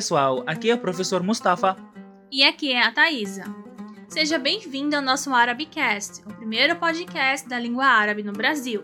pessoal, aqui é o professor Mustafa. E aqui é a Thaisa. Seja bem-vindo ao nosso Arabicast, o primeiro podcast da língua árabe no Brasil.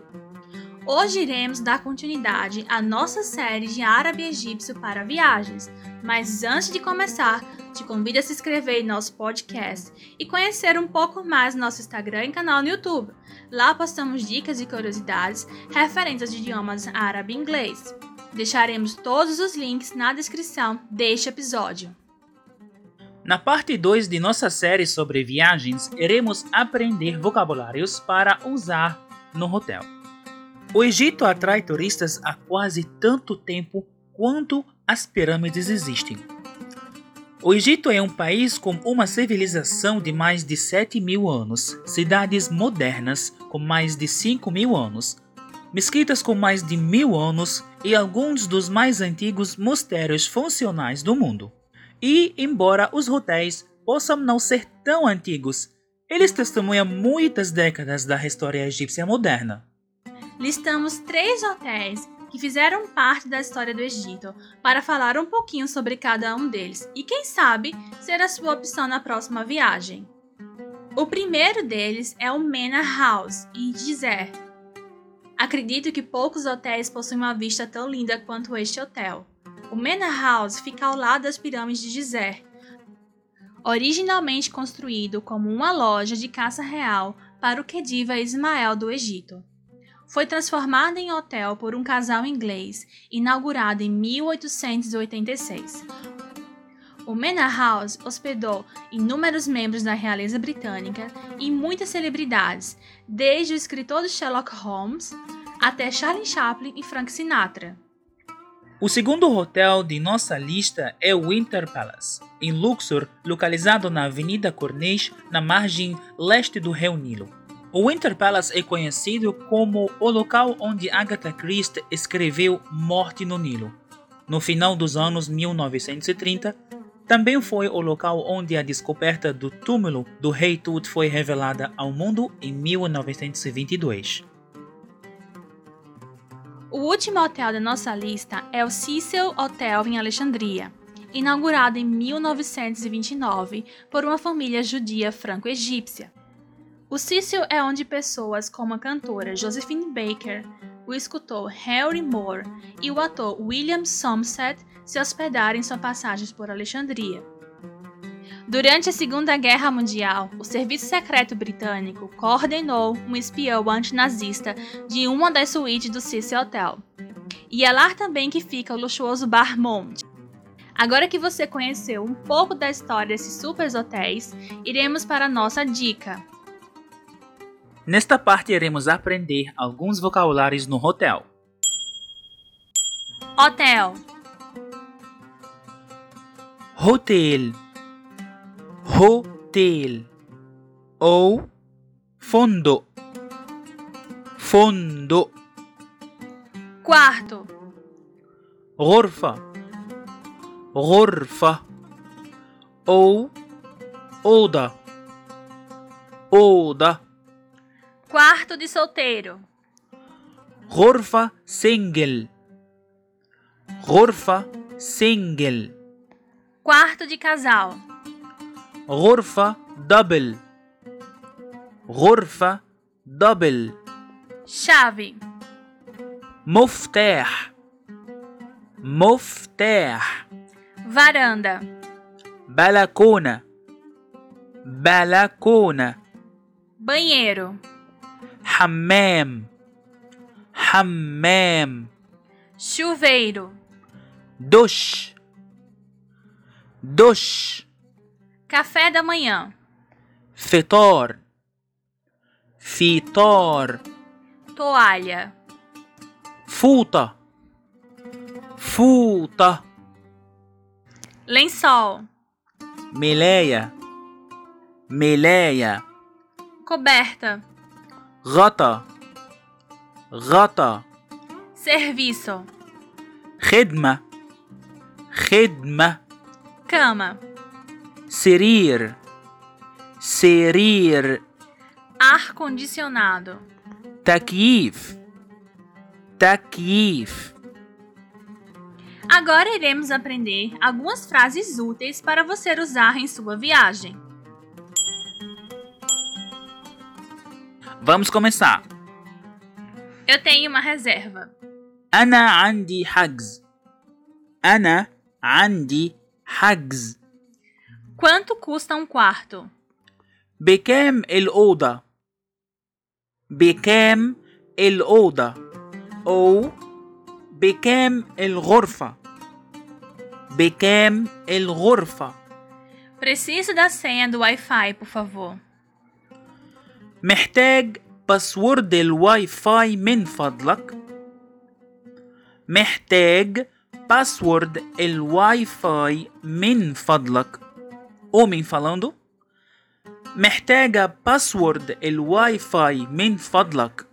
Hoje iremos dar continuidade à nossa série de árabe egípcio para viagens, mas antes de começar, te convido a se inscrever em nosso podcast e conhecer um pouco mais nosso Instagram e canal no YouTube. Lá postamos dicas e curiosidades referentes aos idiomas árabe e inglês. Deixaremos todos os links na descrição deste episódio. Na parte 2 de nossa série sobre viagens, iremos aprender vocabulários para usar no hotel. O Egito atrai turistas há quase tanto tempo quanto as pirâmides existem. O Egito é um país com uma civilização de mais de 7 mil anos, cidades modernas com mais de 5 mil anos, mesquitas com mais de mil anos e alguns dos mais antigos mosteiros funcionais do mundo. E, embora os hotéis possam não ser tão antigos, eles testemunham muitas décadas da história egípcia moderna. Listamos três hotéis que fizeram parte da história do Egito para falar um pouquinho sobre cada um deles e, quem sabe, ser a sua opção na próxima viagem. O primeiro deles é o Mena House, em Gizeh. Acredito que poucos hotéis possuem uma vista tão linda quanto este hotel. O Mena House fica ao lado das pirâmides de Gizeh. Originalmente construído como uma loja de caça real para o Khedive Ismael do Egito. Foi transformado em hotel por um casal inglês, inaugurado em 1886. O Manor House hospedou inúmeros membros da realeza britânica e muitas celebridades, desde o escritor de Sherlock Holmes até Charlie Chaplin e Frank Sinatra. O segundo hotel de nossa lista é o Winter Palace, em Luxor, localizado na Avenida Corniche, na margem leste do Rio Nilo. O Winter Palace é conhecido como o local onde Agatha Christie escreveu Morte no Nilo. No final dos anos 1930, também foi o local onde a descoberta do túmulo do rei Tut foi revelada ao mundo em 1922. O último hotel da nossa lista é o Cecil Hotel em Alexandria, inaugurado em 1929 por uma família judia franco-egípcia. O Cecil é onde pessoas como a cantora Josephine Baker, o escultor Harry Moore e o ator William Somerset se hospedaram em suas passagens por Alexandria. Durante a Segunda Guerra Mundial, o Serviço Secreto Britânico coordenou um espião antinazista de uma das suítes do Cecil Hotel. E é lá também que fica o luxuoso Bar Monte. Agora que você conheceu um pouco da história desses super hotéis, iremos para a nossa dica. Nesta parte iremos aprender alguns vocabulários no hotel. Hotel Hotel hotel ou fundo fundo quarto غرفة غرفة ou أوضة أوضة quarto de solteiro غرفة single غرفة single quarto de casal غرفة دبل غرفة دبل chave مفتاح مفتاح varanda بلكونة بلكونة banheiro حمام حمام chuveiro دش دش café da manhã فطار فطار toalha فوطة فوطة lençol ملاية ملاية coberta غطا غطا serviço خدمة خدمة cama سرير سرير ar condicionado تكييف تكييف Agora iremos aprender algumas frases úteis para você usar em sua viagem. Vamos começar. Eu tenho uma reserva. أنا عندي حجز. أنا عندي حجز. Quanto custa um quarto? بكام الأوضة؟ بكام الأوضة؟ أو بكام الغرفة؟ بكام الغرفة؟ Preciso da senha do Wi-Fi, por favor. محتاج باسورد الواي فاي من فضلك محتاج باسورد الواي فاي من فضلك homem falando? محتاجة باسورد الواي فاي من فضلك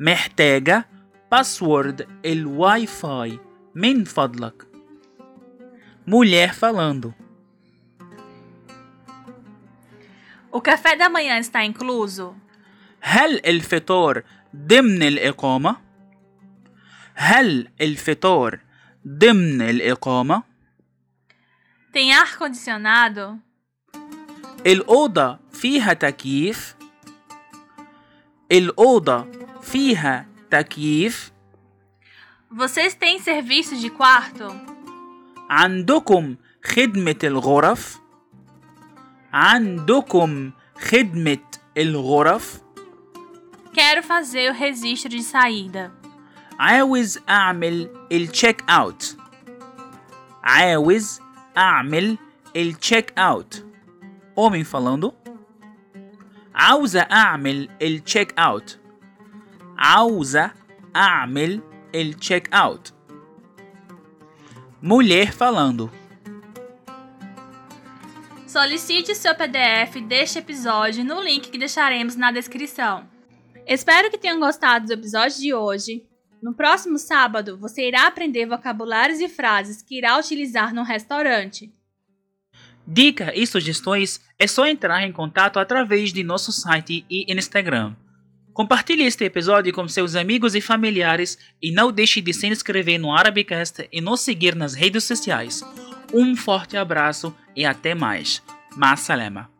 محتاجة باسورد الواي فاي من فضلك mulher falando. O café da manhã está incluso? هل الفطار ضمن الإقامة؟ هل الفطار ضمن الإقامة؟ Tem ar-condicionado? الأوضة فيها تكييف؟ الأوضة فيها تكييف؟ Vocês têm serviço de quarto? عندكم خدمة الغرف؟ عندكم خدمة الغرف؟ Quero fazer o registro de saída. عاوز أعمل التشيك أوت عاوز أعمل التشيك أوت homem falando عاوزة أعمل التشيك أوت عاوزة أعمل التشيك أوت mulher falando Solicite seu PDF deste episódio no link que deixaremos na descrição. Espero que tenham gostado do episódio de hoje. No próximo sábado, você irá aprender vocabulários e frases que irá utilizar no restaurante. Dicas e sugestões é só entrar em contato através de nosso site e Instagram. Compartilhe este episódio com seus amigos e familiares e não deixe de se inscrever no Arabicast e nos seguir nas redes sociais. Um forte abraço e até mais. Ma salama.